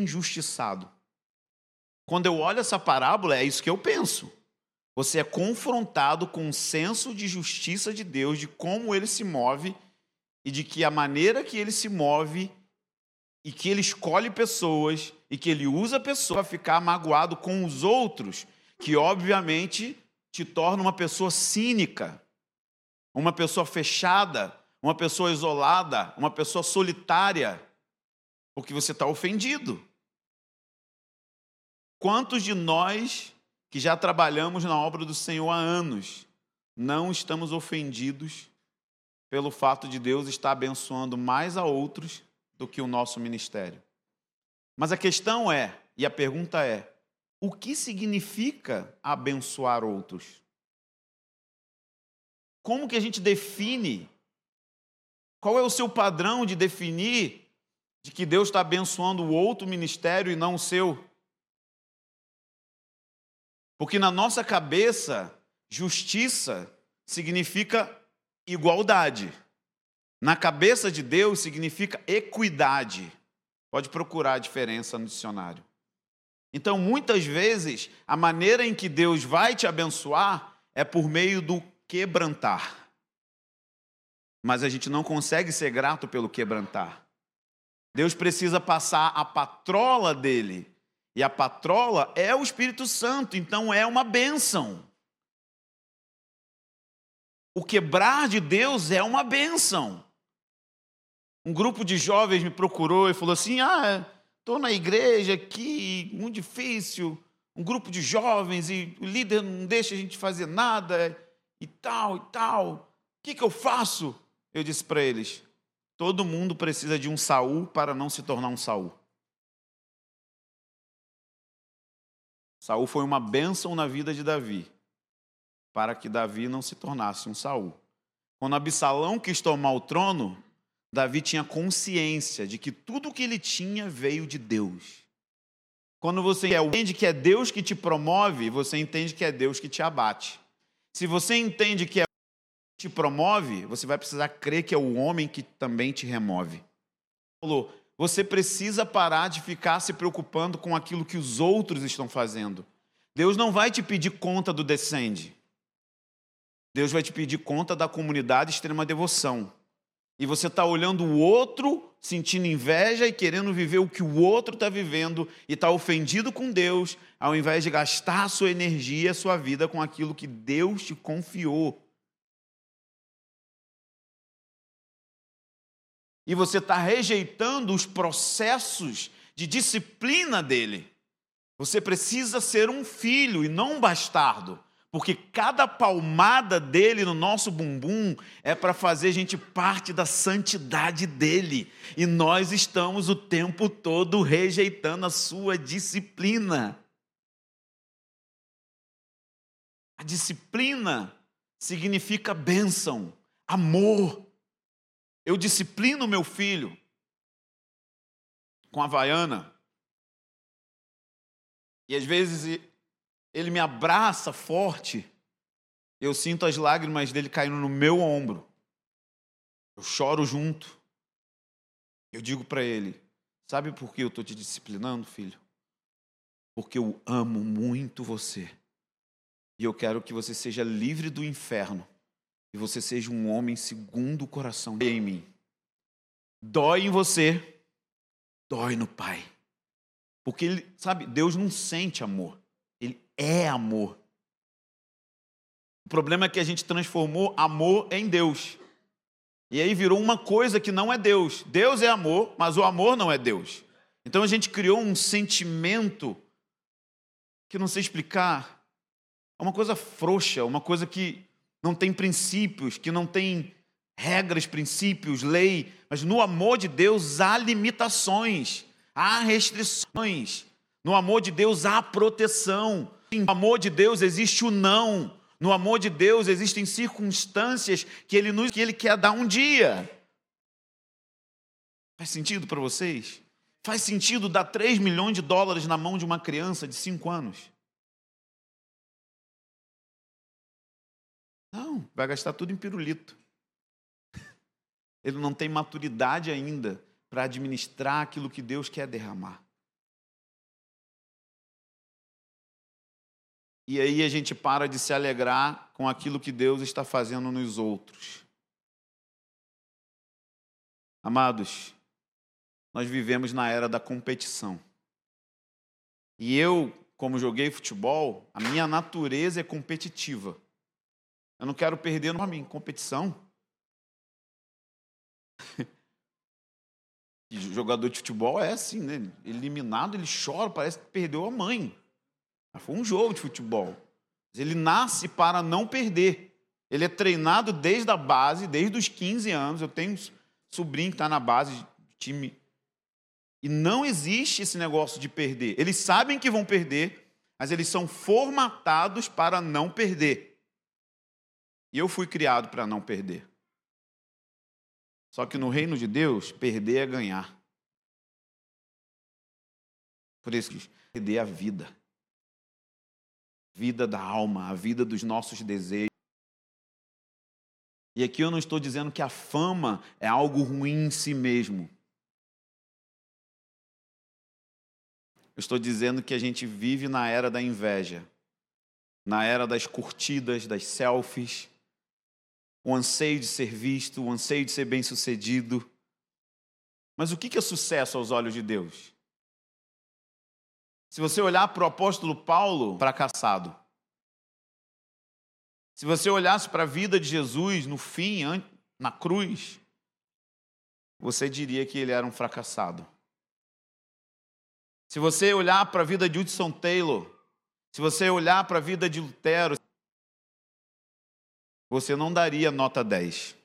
injustiçado. Quando eu olho essa parábola, é isso que eu penso. Você é confrontado com um senso de justiça de Deus, de como ele se move e de que a maneira que ele se move e que ele escolhe pessoas e que ele usa pessoas para ficar magoado com os outros, que obviamente te torna uma pessoa cínica, uma pessoa fechada, uma pessoa isolada, uma pessoa solitária, porque você está ofendido. Quantos de nós que já trabalhamos na obra do Senhor há anos não estamos ofendidos pelo fato de Deus estar abençoando mais a outros do que o nosso ministério? Mas a questão é, e a pergunta é: o que significa abençoar outros? Como que a gente define? Qual é o seu padrão de definir de que Deus está abençoando o outro ministério e não o seu? Porque na nossa cabeça, justiça significa igualdade. Na cabeça de Deus significa equidade. Pode procurar a diferença no dicionário. Então, muitas vezes, a maneira em que Deus vai te abençoar é por meio do quebrantar. Mas a gente não consegue ser grato pelo quebrantar. Deus precisa passar a patrola dele e a patrola é o Espírito Santo, então é uma bênção. O quebrar de Deus é uma bênção. Um grupo de jovens me procurou e falou assim: Ah, estou na igreja aqui, muito difícil. Um grupo de jovens e o líder não deixa a gente fazer nada e tal e tal. O que, que eu faço? Eu disse para eles: Todo mundo precisa de um Saul para não se tornar um Saul. Saul foi uma bênção na vida de Davi, para que Davi não se tornasse um Saul. Quando Absalão quis tomar o trono, Davi tinha consciência de que tudo que ele tinha veio de Deus. Quando você entende que é Deus que te promove, você entende que é Deus que te abate. Se você entende que é que te promove, você vai precisar crer que é o homem que também te remove. Falou, você precisa parar de ficar se preocupando com aquilo que os outros estão fazendo. Deus não vai te pedir conta do descende. Deus vai te pedir conta da comunidade extrema devoção. E você está olhando o outro, sentindo inveja e querendo viver o que o outro está vivendo e está ofendido com Deus, ao invés de gastar a sua energia, a sua vida com aquilo que Deus te confiou. E você está rejeitando os processos de disciplina dele. Você precisa ser um filho e não um bastardo, porque cada palmada dele no nosso bumbum é para fazer a gente parte da santidade dele, e nós estamos o tempo todo rejeitando a sua disciplina. A disciplina significa bênção, amor, eu disciplino meu filho com a vaiana. E às vezes ele me abraça forte. Eu sinto as lágrimas dele caindo no meu ombro. Eu choro junto. Eu digo para ele: Sabe por que eu estou te disciplinando, filho? Porque eu amo muito você. E eu quero que você seja livre do inferno e você seja um homem segundo o coração em mim. Dói em você, dói no Pai. Porque ele, sabe, Deus não sente amor, ele é amor. O problema é que a gente transformou amor em Deus. E aí virou uma coisa que não é Deus. Deus é amor, mas o amor não é Deus. Então a gente criou um sentimento que não sei explicar. É uma coisa frouxa, uma coisa que não tem princípios, que não tem regras, princípios, lei, mas no amor de Deus há limitações, há restrições. No amor de Deus há proteção. No amor de Deus existe o não. No amor de Deus existem circunstâncias que ele nos que ele quer dar um dia. Faz sentido para vocês? Faz sentido dar 3 milhões de dólares na mão de uma criança de 5 anos? Não, vai gastar tudo em pirulito. Ele não tem maturidade ainda para administrar aquilo que Deus quer derramar. E aí a gente para de se alegrar com aquilo que Deus está fazendo nos outros. Amados, nós vivemos na era da competição. E eu, como joguei futebol, a minha natureza é competitiva. Eu não quero perder no em competição. E jogador de futebol é assim, né? Eliminado, ele chora, parece que perdeu a mãe. Foi um jogo de futebol. Ele nasce para não perder. Ele é treinado desde a base, desde os 15 anos. Eu tenho um sobrinho que está na base de time. E não existe esse negócio de perder. Eles sabem que vão perder, mas eles são formatados para não perder. E eu fui criado para não perder. Só que no reino de Deus, perder é ganhar. Por isso que perder a vida. Vida da alma, a vida dos nossos desejos. E aqui eu não estou dizendo que a fama é algo ruim em si mesmo. Eu estou dizendo que a gente vive na era da inveja, na era das curtidas, das selfies, o anseio de ser visto, o anseio de ser bem-sucedido. Mas o que é sucesso aos olhos de Deus? Se você olhar para o apóstolo Paulo, fracassado. Se você olhasse para a vida de Jesus no fim, na cruz, você diria que ele era um fracassado. Se você olhar para a vida de Hudson Taylor, se você olhar para a vida de Lutero, você não daria nota 10.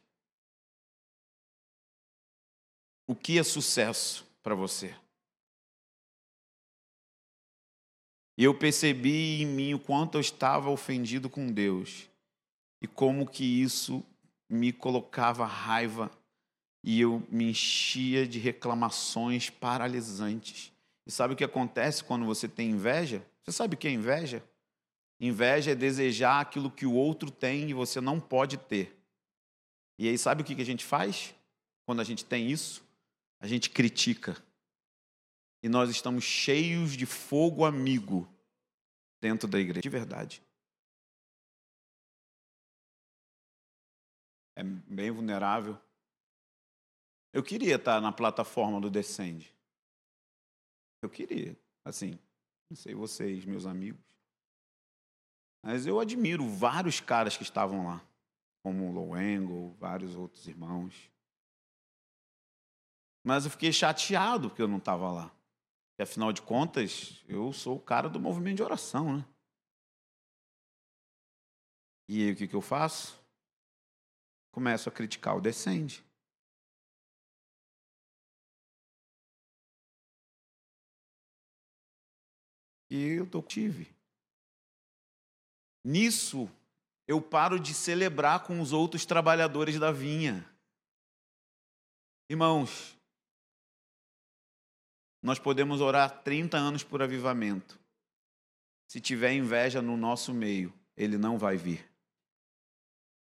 O que é sucesso para você? Eu percebi em mim o quanto eu estava ofendido com Deus e como que isso me colocava raiva e eu me enchia de reclamações paralisantes. E sabe o que acontece quando você tem inveja? Você sabe o que é inveja? Inveja é desejar aquilo que o outro tem e você não pode ter. E aí, sabe o que a gente faz quando a gente tem isso? A gente critica. E nós estamos cheios de fogo amigo dentro da igreja, de verdade. É bem vulnerável. Eu queria estar na plataforma do Descende. Eu queria, assim, não sei vocês, meus amigos. Mas eu admiro vários caras que estavam lá, como o Lowengo, vários outros irmãos. Mas eu fiquei chateado porque eu não estava lá. Porque, afinal de contas, eu sou o cara do movimento de oração, né? E aí o que, que eu faço? Começo a criticar o descende. E eu tô tive. Nisso, eu paro de celebrar com os outros trabalhadores da vinha. Irmãos, nós podemos orar 30 anos por avivamento. Se tiver inveja no nosso meio, ele não vai vir.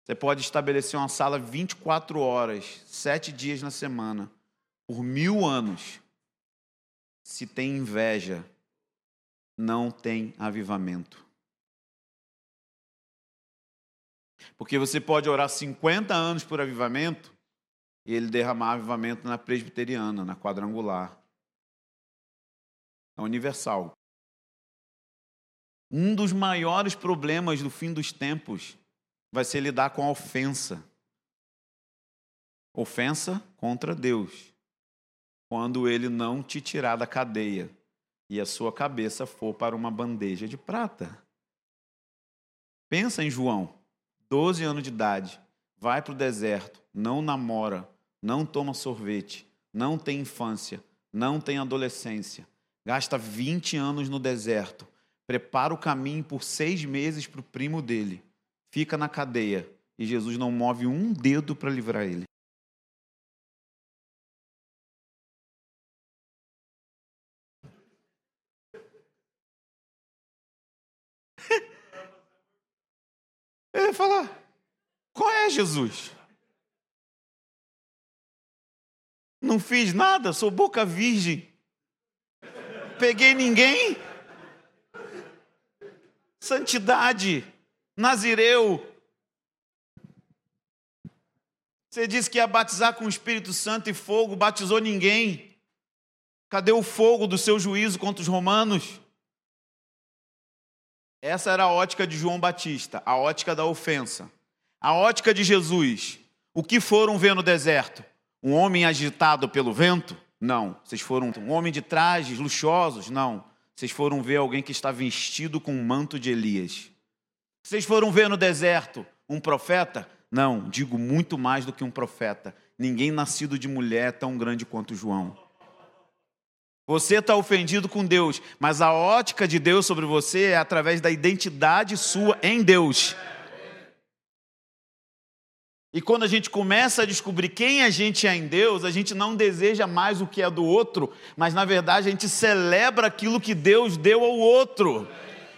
Você pode estabelecer uma sala 24 horas, sete dias na semana, por mil anos. Se tem inveja, não tem avivamento. Porque você pode orar 50 anos por avivamento e ele derramar avivamento na presbiteriana, na quadrangular. É universal. Um dos maiores problemas do fim dos tempos vai ser lidar com a ofensa. Ofensa contra Deus. Quando ele não te tirar da cadeia e a sua cabeça for para uma bandeja de prata. Pensa em João. 12 anos de idade, vai para o deserto, não namora, não toma sorvete, não tem infância, não tem adolescência, gasta 20 anos no deserto, prepara o caminho por seis meses para o primo dele, fica na cadeia e Jesus não move um dedo para livrar ele. Falar: qual é Jesus? Não fiz nada, sou boca virgem. Peguei ninguém. Santidade, Nazireu. Você disse que ia batizar com o Espírito Santo e fogo, batizou ninguém. Cadê o fogo do seu juízo contra os romanos? Essa era a ótica de João Batista, a ótica da ofensa. A ótica de Jesus. O que foram ver no deserto? Um homem agitado pelo vento? Não. Vocês foram um homem de trajes luxuosos? Não. Vocês foram ver alguém que está vestido com o manto de Elias. Vocês foram ver no deserto um profeta? Não, digo muito mais do que um profeta. Ninguém nascido de mulher é tão grande quanto João. Você está ofendido com Deus, mas a ótica de Deus sobre você é através da identidade sua em Deus. E quando a gente começa a descobrir quem a gente é em Deus, a gente não deseja mais o que é do outro, mas na verdade a gente celebra aquilo que Deus deu ao outro.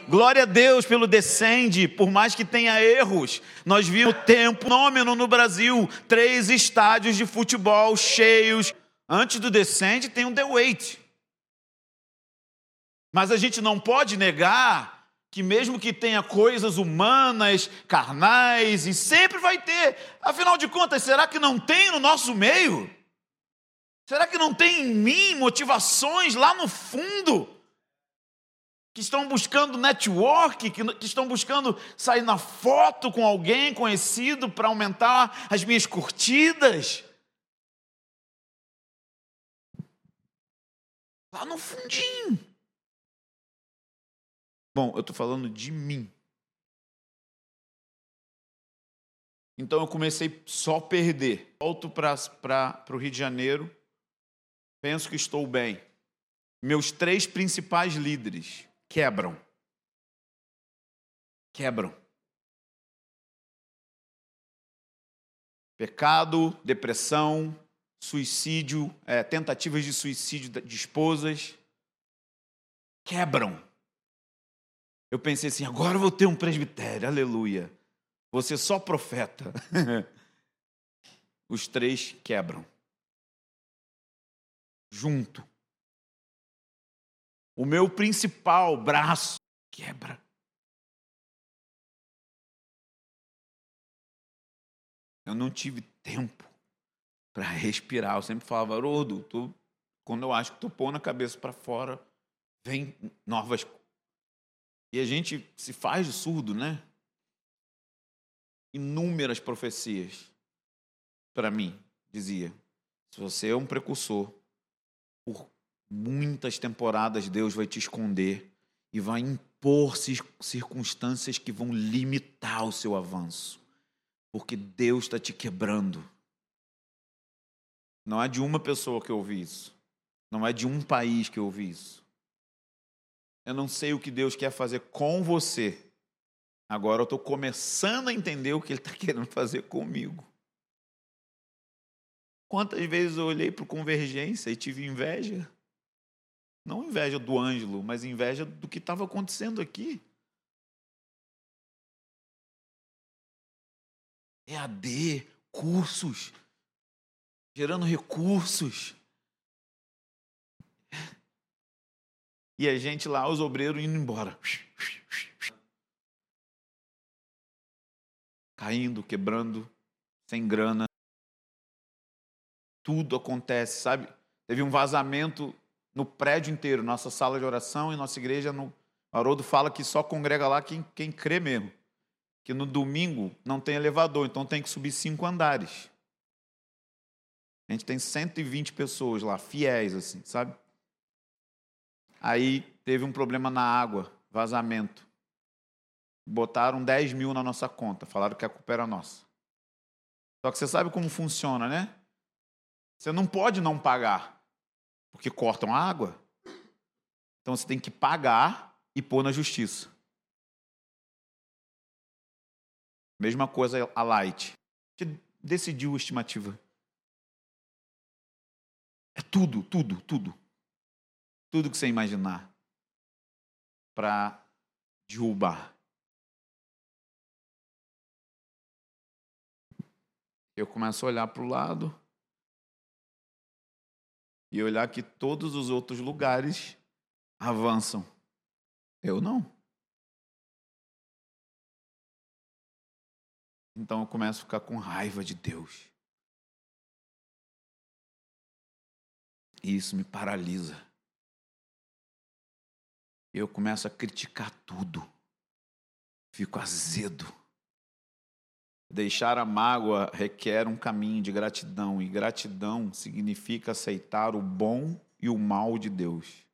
Glória a Deus pelo descende, por mais que tenha erros. Nós vimos o tempo fenômeno no Brasil, três estádios de futebol cheios. Antes do descende tem um The Wait. Mas a gente não pode negar que, mesmo que tenha coisas humanas, carnais, e sempre vai ter, afinal de contas, será que não tem no nosso meio? Será que não tem em mim motivações lá no fundo? Que estão buscando network, que, estão buscando sair na foto com alguém conhecido para aumentar as minhas curtidas? Lá no fundinho. Bom, eu estou falando de mim. Então eu comecei só a perder. Volto para o Rio de Janeiro, penso que estou bem. Meus três principais líderes quebram. Quebram. Pecado, depressão, suicídio, é, tentativas de suicídio de esposas. Quebram. Eu pensei assim: agora eu vou ter um presbitério, aleluia. Você só profeta. Os três quebram. Junto. O meu principal braço quebra. Eu não tive tempo para respirar. Eu sempre falava, Haroldo, quando eu acho que estou pondo a cabeça para fora, vem novas e a gente se faz de surdo, né? Inúmeras profecias para mim, dizia. Se você é um precursor, por muitas temporadas Deus vai te esconder e vai impor circunstâncias que vão limitar o seu avanço. Porque Deus está te quebrando. Não é de uma pessoa que eu ouvi isso. Não é de um país que eu ouvi isso. Eu não sei o que Deus quer fazer com você. Agora eu estou começando a entender o que Ele está querendo fazer comigo. Quantas vezes eu olhei para Convergência e tive inveja? Não inveja do Ângelo, mas inveja do que estava acontecendo aqui. EAD, cursos, gerando recursos. E a gente lá, os obreiros, indo embora. Caindo, quebrando, sem grana. Tudo acontece, sabe? Teve um vazamento no prédio inteiro, nossa sala de oração e nossa igreja. No... Haroldo fala que só congrega lá quem, quem crê mesmo. Que no domingo não tem elevador, então tem que subir cinco andares. A gente tem 120 pessoas lá, fiéis, assim, sabe? Aí teve um problema na água, vazamento. Botaram 10 mil na nossa conta, falaram que a culpa era nossa. Só que você sabe como funciona, né? Você não pode não pagar, porque cortam a água. Então você tem que pagar e pôr na justiça. Mesma coisa a Light. Você decidiu a estimativa. É tudo, tudo, tudo tudo que você imaginar para derrubar. Eu começo a olhar para o lado e olhar que todos os outros lugares avançam. Eu não. Então eu começo a ficar com raiva de Deus. E isso me paralisa. Eu começo a criticar tudo. Fico azedo. Deixar a mágoa requer um caminho de gratidão, e gratidão significa aceitar o bom e o mal de Deus.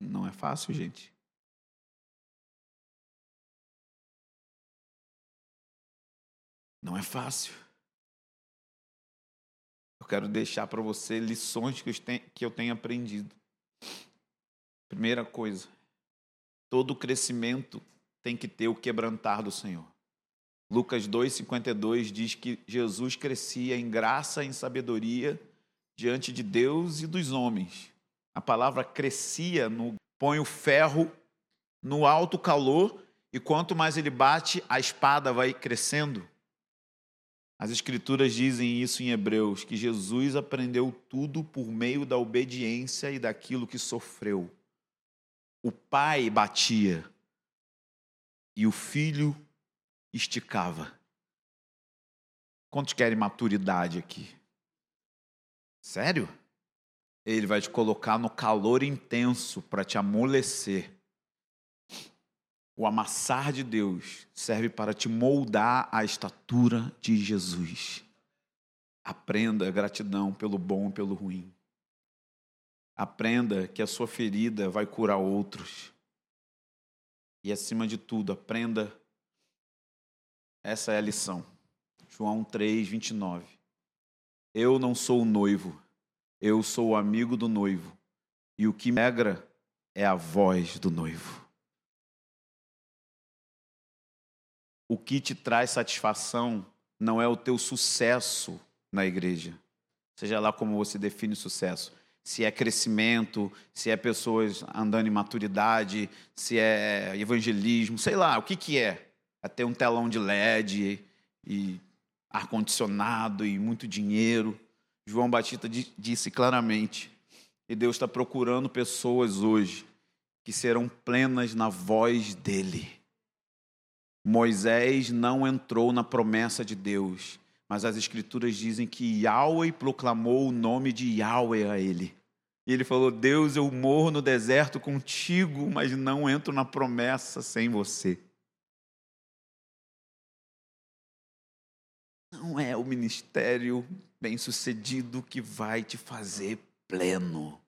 Não é fácil, gente. Não é fácil. Eu quero deixar para você lições que eu, tenho, que eu tenho aprendido. Primeira coisa, todo crescimento tem que ter o quebrantar do Senhor. Lucas 2,52 diz que Jesus crescia em graça e em sabedoria diante de Deus e dos homens. A palavra crescia no põe o ferro no alto calor e quanto mais ele bate, a espada vai crescendo. As Escrituras dizem isso em Hebreus, que Jesus aprendeu tudo por meio da obediência e daquilo que sofreu. O pai batia e o filho esticava. Quantos querem maturidade aqui? Sério? Ele vai te colocar no calor intenso para te amolecer. O amassar de Deus serve para te moldar à estatura de Jesus. Aprenda gratidão pelo bom e pelo ruim. Aprenda que a sua ferida vai curar outros. E acima de tudo, aprenda. Essa é a lição. João 3, 29. Eu não sou o noivo, eu sou o amigo do noivo. E o que me alegra é a voz do noivo. O que te traz satisfação não é o teu sucesso na igreja. Seja lá como você define sucesso. Se é crescimento, se é pessoas andando em maturidade, se é evangelismo, sei lá, o que, que é? É ter um telão de LED e ar-condicionado e muito dinheiro. João Batista disse claramente. E Deus está procurando pessoas hoje que serão plenas na voz dele Moisés não entrou na promessa de Deus, mas as escrituras dizem que Yahweh proclamou o nome de Yahweh a ele. E ele falou: Deus, eu morro no deserto contigo, mas não entro na promessa sem você. Não é o ministério bem-sucedido que vai te fazer pleno.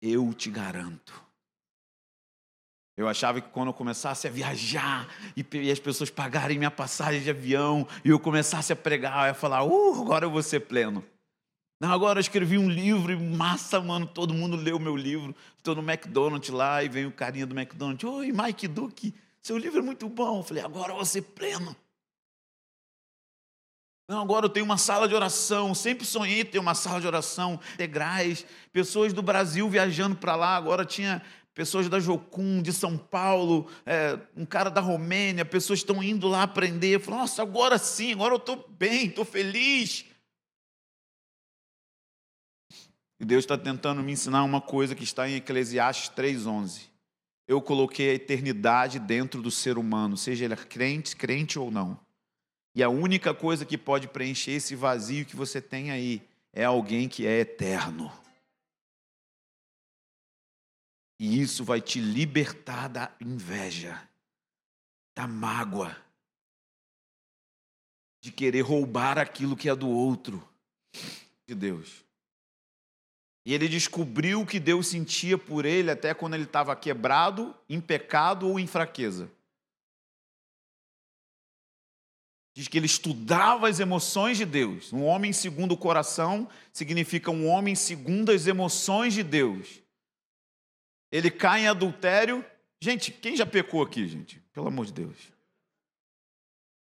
Eu te garanto. Eu achava que quando eu começasse a viajar e as pessoas pagarem minha passagem de avião e eu começasse a pregar, eu ia falar, uh, agora eu vou ser pleno. Não, agora eu escrevi um livro e massa, mano, todo mundo leu o meu livro. Estou no McDonald's lá e vem o carinha do McDonald's, oi, Mike Duque, seu livro é muito bom. Eu falei, agora eu vou ser pleno. Não, agora eu tenho uma sala de oração. Sempre sonhei ter uma sala de oração, integrais. Pessoas do Brasil viajando para lá. Agora tinha pessoas da Jocum, de São Paulo, é, um cara da Romênia, pessoas estão indo lá aprender. Falo, nossa, agora sim, agora eu estou bem, estou feliz. E Deus está tentando me ensinar uma coisa que está em Eclesiastes 3,11. Eu coloquei a eternidade dentro do ser humano, seja ele crente, crente ou não. E a única coisa que pode preencher esse vazio que você tem aí é alguém que é eterno. E isso vai te libertar da inveja, da mágoa, de querer roubar aquilo que é do outro, de Deus. E ele descobriu o que Deus sentia por ele até quando ele estava quebrado, em pecado ou em fraqueza. Diz que ele estudava as emoções de Deus. Um homem segundo o coração significa um homem segundo as emoções de Deus ele cai em adultério. Gente, quem já pecou aqui, gente? Pelo amor de Deus.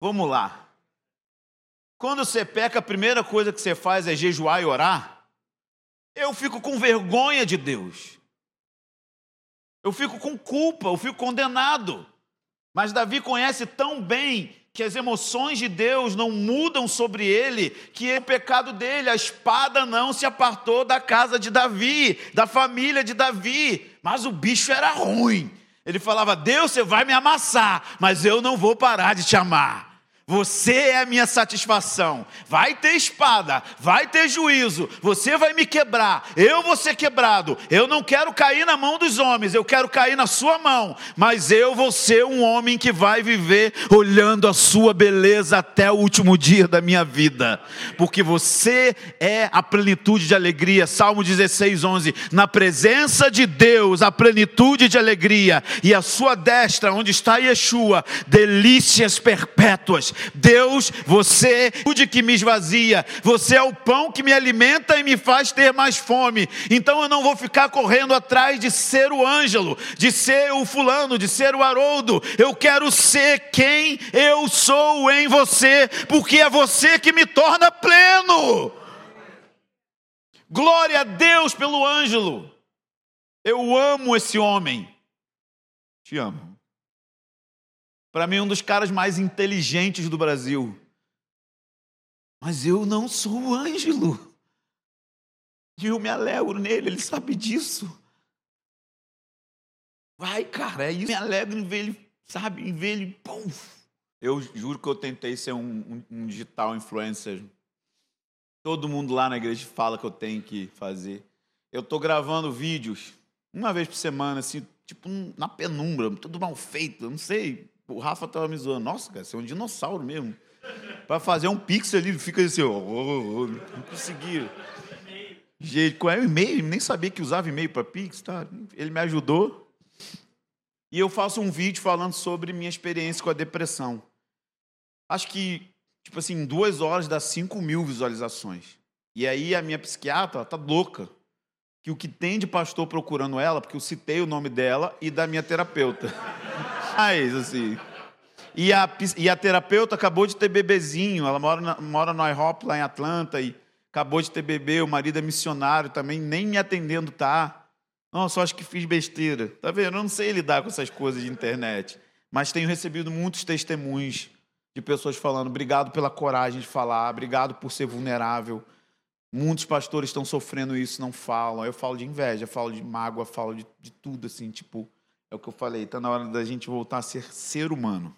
Vamos lá. Quando você peca, a primeira coisa que você faz é jejuar e orar. Eu fico com vergonha de Deus. Eu fico com culpa, eu fico condenado. Mas Davi conhece tão bem que as emoções de Deus não mudam sobre ele, que é o pecado dele, a espada não se apartou da casa de Davi, da família de Davi, mas o bicho era ruim. Ele falava: Deus, você vai me amassar, mas eu não vou parar de te amar. Você é a minha satisfação. Vai ter espada, vai ter juízo. Você vai me quebrar, eu vou ser quebrado. Eu não quero cair na mão dos homens, eu quero cair na sua mão. Mas eu vou ser um homem que vai viver olhando a sua beleza até o último dia da minha vida. Porque você é a plenitude de alegria. Salmo 16, 11. Na presença de Deus, a plenitude de alegria. E a sua destra, onde está Yeshua, delícias perpétuas. Deus, você é o de que me esvazia, você é o pão que me alimenta e me faz ter mais fome. Então eu não vou ficar correndo atrás de ser o Ângelo, de ser o fulano, de ser o Haroldo. Eu quero ser quem eu sou em você, porque é você que me torna pleno. Glória a Deus pelo Ângelo. Eu amo esse homem. Te amo. Para mim, um dos caras mais inteligentes do Brasil. Mas eu não sou o Ângelo. E eu me alegro nele, ele sabe disso. Vai, cara, é isso. Me alegro em ver ele, sabe, em ver ele. Pum. Eu juro que eu tentei ser um, um, um digital influencer. Todo mundo lá na igreja fala que eu tenho que fazer. Eu estou gravando vídeos uma vez por semana, assim, tipo na penumbra, tudo mal feito, eu não sei. O Rafa tava me zoando. Nossa, cara, você é um dinossauro mesmo. Para fazer um pixel ali, fica assim, ó, oh, oh, não conseguia. Gente, qual é o e-mail? Nem sabia que usava e-mail para Pix, tá? Ele me ajudou. E eu faço um vídeo falando sobre minha experiência com a depressão. Acho que, tipo assim, em duas horas dá 5 mil visualizações. E aí a minha psiquiatra tá louca. Que o que tem de pastor procurando ela, porque eu citei o nome dela e da minha terapeuta assim. E a, e a terapeuta acabou de ter bebezinho, ela mora, na, mora no IHOP lá em Atlanta e acabou de ter bebê, o marido é missionário também, nem me atendendo tá. Nossa, acho que fiz besteira. Tá vendo? Eu não sei lidar com essas coisas de internet. Mas tenho recebido muitos testemunhos de pessoas falando: obrigado pela coragem de falar, obrigado por ser vulnerável. Muitos pastores estão sofrendo isso, não falam. Eu falo de inveja, falo de mágoa, falo de, de tudo, assim, tipo. É o que eu falei, está na hora da gente voltar a ser ser humano.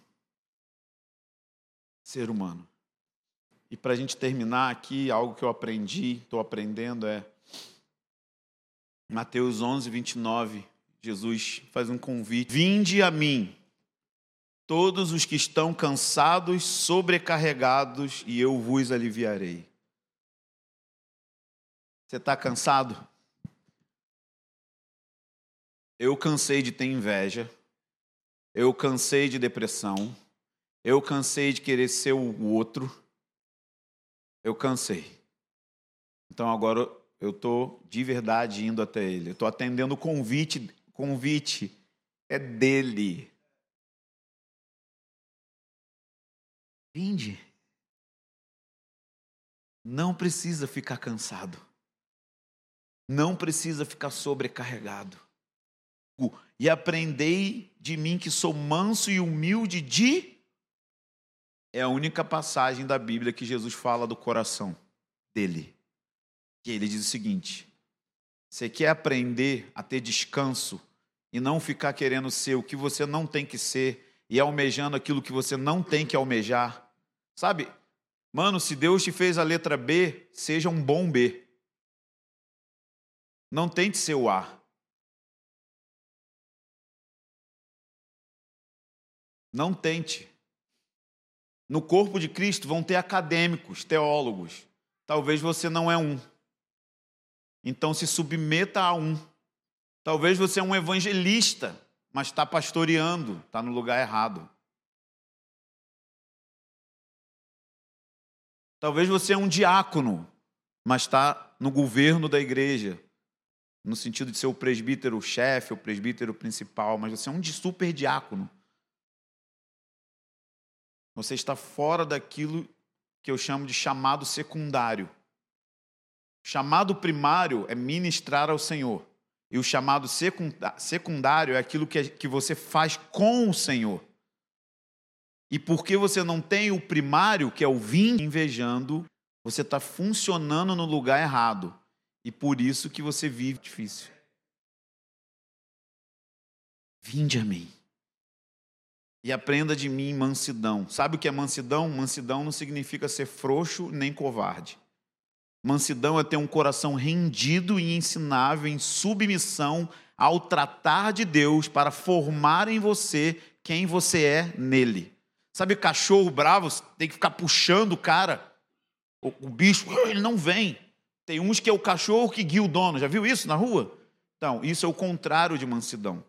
Ser humano. E para a gente terminar aqui, algo que eu aprendi, estou aprendendo é. Mateus 11, 29, Jesus faz um convite: Vinde a mim, todos os que estão cansados, sobrecarregados, e eu vos aliviarei. Você está cansado? Eu cansei de ter inveja. Eu cansei de depressão. Eu cansei de querer ser o outro. Eu cansei. Então agora eu estou de verdade indo até ele. Estou atendendo o convite. Convite é dele. Vinde. Não precisa ficar cansado. Não precisa ficar sobrecarregado e aprendei de mim que sou manso e humilde de. É a única passagem da Bíblia que Jesus fala do coração dele. Que ele diz o seguinte: você quer aprender a ter descanso e não ficar querendo ser o que você não tem que ser e almejando aquilo que você não tem que almejar? Sabe, mano, se Deus te fez a letra B, seja um bom B. Não tente ser o A. Não tente. No corpo de Cristo vão ter acadêmicos, teólogos. Talvez você não é um. Então se submeta a um. Talvez você é um evangelista, mas está pastoreando, está no lugar errado. Talvez você é um diácono, mas está no governo da igreja, no sentido de ser o presbítero chefe, o presbítero principal, mas você é um super diácono. Você está fora daquilo que eu chamo de chamado secundário. chamado primário é ministrar ao Senhor. E o chamado secundário é aquilo que, você faz com o Senhor. E porque você não tem o primário, que é o vir invejando, você está funcionando no lugar errado. E por isso que você vive difícil. Vinde a mim e aprenda de mim mansidão. Sabe o que é mansidão? Mansidão não significa ser frouxo nem covarde. Mansidão é ter um coração rendido e ensinável em submissão ao tratar de Deus para formar em você quem você é nele. Sabe, cachorro bravo tem que ficar puxando o cara, o, o bicho, ele não vem. Tem uns que é o cachorro que guia o dono. Já viu isso na rua? Então, isso é o contrário de mansidão.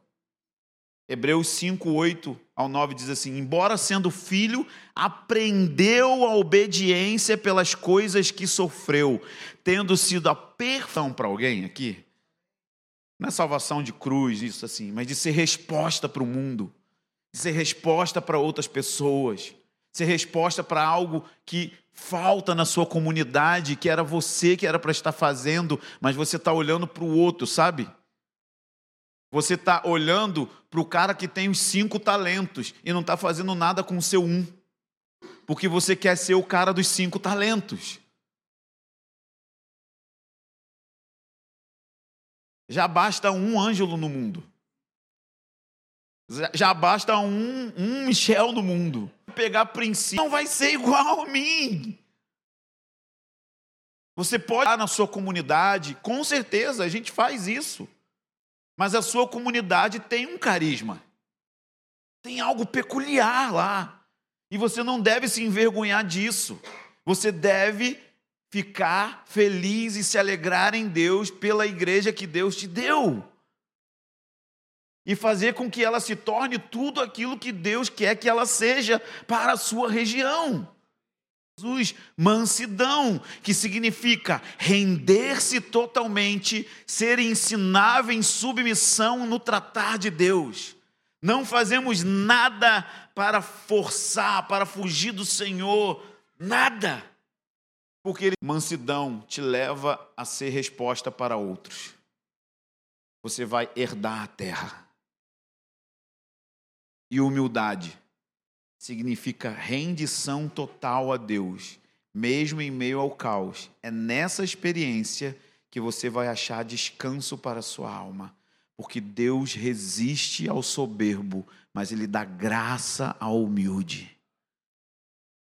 Hebreus 5, 8 ao 9 diz assim: Embora sendo filho, aprendeu a obediência pelas coisas que sofreu, tendo sido a perfeição para alguém aqui. Não é salvação de cruz, isso assim, mas de ser resposta para o mundo, de ser resposta para outras pessoas, ser resposta para algo que falta na sua comunidade, que era você que era para estar fazendo, mas você está olhando para o outro, sabe? Você está olhando para o cara que tem os cinco talentos e não está fazendo nada com o seu um, porque você quer ser o cara dos cinco talentos. Já basta um Ângelo no mundo. Já basta um, um Michel no mundo. Pegar princípio não vai ser igual a mim. Você pode estar na sua comunidade, com certeza, a gente faz isso mas a sua comunidade tem um carisma, tem algo peculiar lá. E você não deve se envergonhar disso. Você deve ficar feliz e se alegrar em Deus pela igreja que Deus te deu. E fazer com que ela se torne tudo aquilo que Deus quer que ela seja para a sua região. Jesus, mansidão, que significa render-se totalmente, ser ensinável em submissão no tratar de Deus. Não fazemos nada para forçar, para fugir do Senhor, nada. Porque mansidão te leva a ser resposta para outros. Você vai herdar a terra. E humildade significa rendição total a Deus, mesmo em meio ao caos. É nessa experiência que você vai achar descanso para a sua alma, porque Deus resiste ao soberbo, mas ele dá graça ao humilde.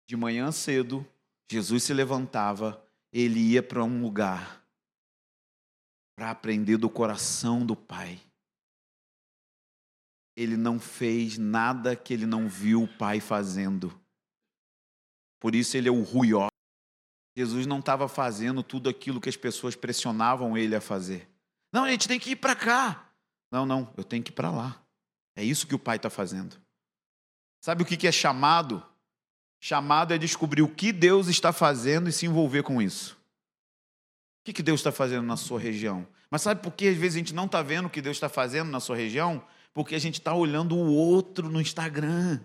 De manhã cedo, Jesus se levantava, ele ia para um lugar para aprender do coração do Pai ele não fez nada que ele não viu o pai fazendo. Por isso ele é o ruió. Jesus não estava fazendo tudo aquilo que as pessoas pressionavam ele a fazer. Não, a gente tem que ir para cá. Não, não, eu tenho que ir para lá. É isso que o pai está fazendo. Sabe o que é chamado? Chamado é descobrir o que Deus está fazendo e se envolver com isso. O que Deus está fazendo na sua região? Mas sabe por que às vezes a gente não está vendo o que Deus está fazendo na sua região? Porque a gente está olhando o outro no Instagram.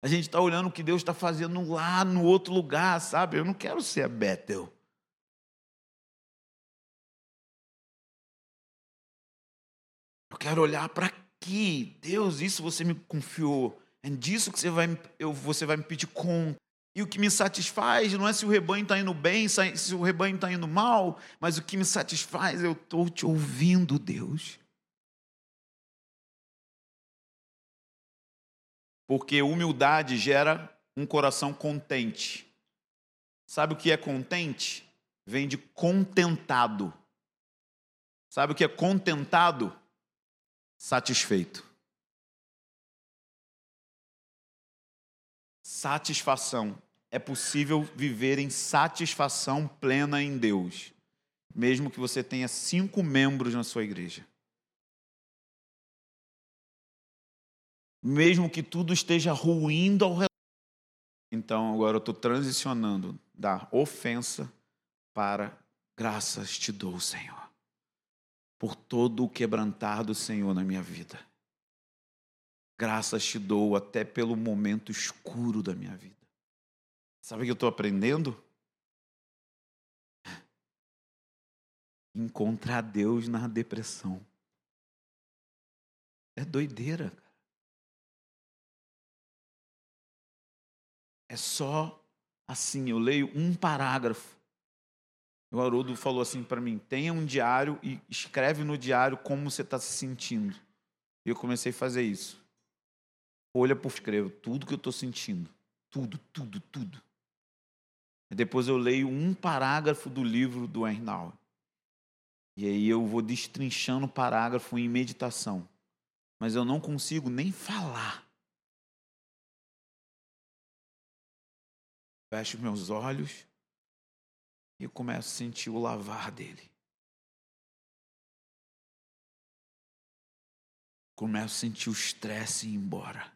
A gente está olhando o que Deus está fazendo lá no outro lugar, sabe? Eu não quero ser a Bethel. Eu quero olhar para aqui. Deus, isso você me confiou. É disso que você vai, eu, você vai me pedir conta. E o que me satisfaz não é se o rebanho está indo bem, se o rebanho está indo mal, mas o que me satisfaz eu estou te ouvindo, Deus. Porque humildade gera um coração contente. Sabe o que é contente? Vem de contentado. Sabe o que é contentado? Satisfeito. Satisfação. É possível viver em satisfação plena em Deus, mesmo que você tenha cinco membros na sua igreja. Mesmo que tudo esteja ruindo ao redor. Então agora eu estou transicionando da ofensa para graças te dou, Senhor, por todo o quebrantar do Senhor na minha vida. Graças te dou até pelo momento escuro da minha vida. Sabe o que eu estou aprendendo? Encontrar Deus na depressão. É doideira, cara. É só assim, eu leio um parágrafo. O Haroldo falou assim para mim: tenha um diário e escreve no diário como você está se sentindo. E eu comecei a fazer isso. Olha por escrevo tudo que eu estou sentindo. Tudo, tudo, tudo. E depois eu leio um parágrafo do livro do Ernal. E aí eu vou destrinchando o parágrafo em meditação. Mas eu não consigo nem falar. Fecho meus olhos e começo a sentir o lavar dele. Começo a sentir o estresse ir embora.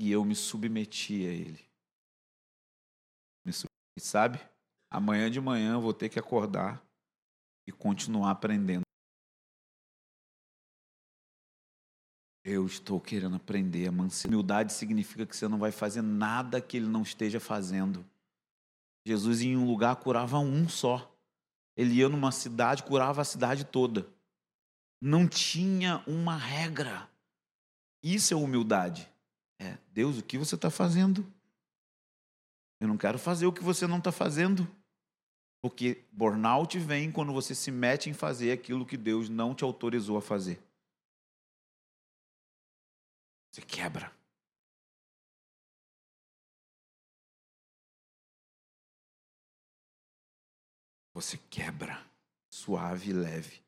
E eu me submeti a ele. E sabe, amanhã de manhã eu vou ter que acordar e continuar aprendendo. Eu estou querendo aprender a mansidão. Humildade significa que você não vai fazer nada que ele não esteja fazendo. Jesus em um lugar curava um só. Ele ia numa cidade, curava a cidade toda. Não tinha uma regra. Isso é humildade. É, Deus, o que você está fazendo? Eu não quero fazer o que você não está fazendo. Porque burnout vem quando você se mete em fazer aquilo que Deus não te autorizou a fazer. Você quebra. Você quebra. Suave e leve.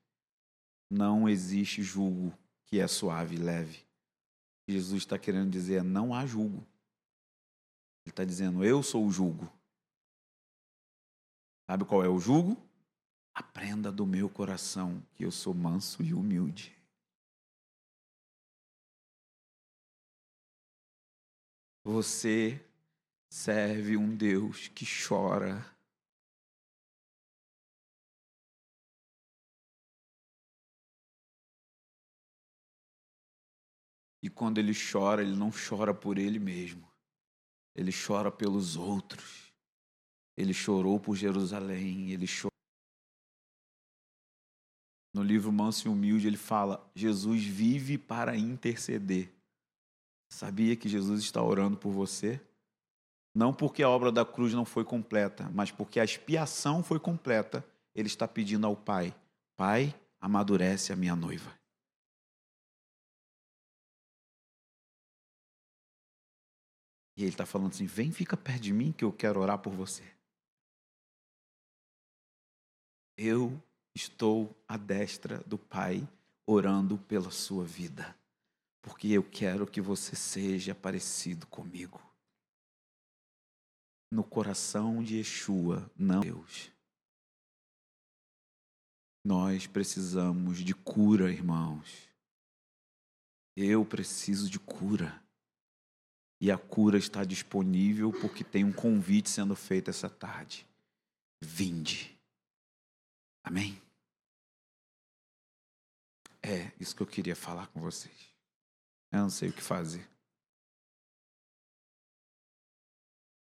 Não existe julgo que é suave e leve. Jesus está querendo dizer não há julgo. Ele está dizendo eu sou o julgo. Sabe qual é o julgo? Aprenda do meu coração que eu sou manso e humilde. Você serve um Deus que chora. E quando ele chora, ele não chora por ele mesmo. Ele chora pelos outros. Ele chorou por Jerusalém, ele chorou. No livro Manso e Humilde, ele fala: Jesus vive para interceder. Sabia que Jesus está orando por você? Não porque a obra da cruz não foi completa, mas porque a expiação foi completa. Ele está pedindo ao Pai: Pai, amadurece a minha noiva. E ele está falando assim: vem, fica perto de mim que eu quero orar por você. Eu estou à destra do Pai orando pela sua vida porque eu quero que você seja parecido comigo. No coração de Yeshua, não Deus. Nós precisamos de cura, irmãos. Eu preciso de cura. E a cura está disponível porque tem um convite sendo feito essa tarde. Vinde. Amém? É isso que eu queria falar com vocês. Eu não sei o que fazer.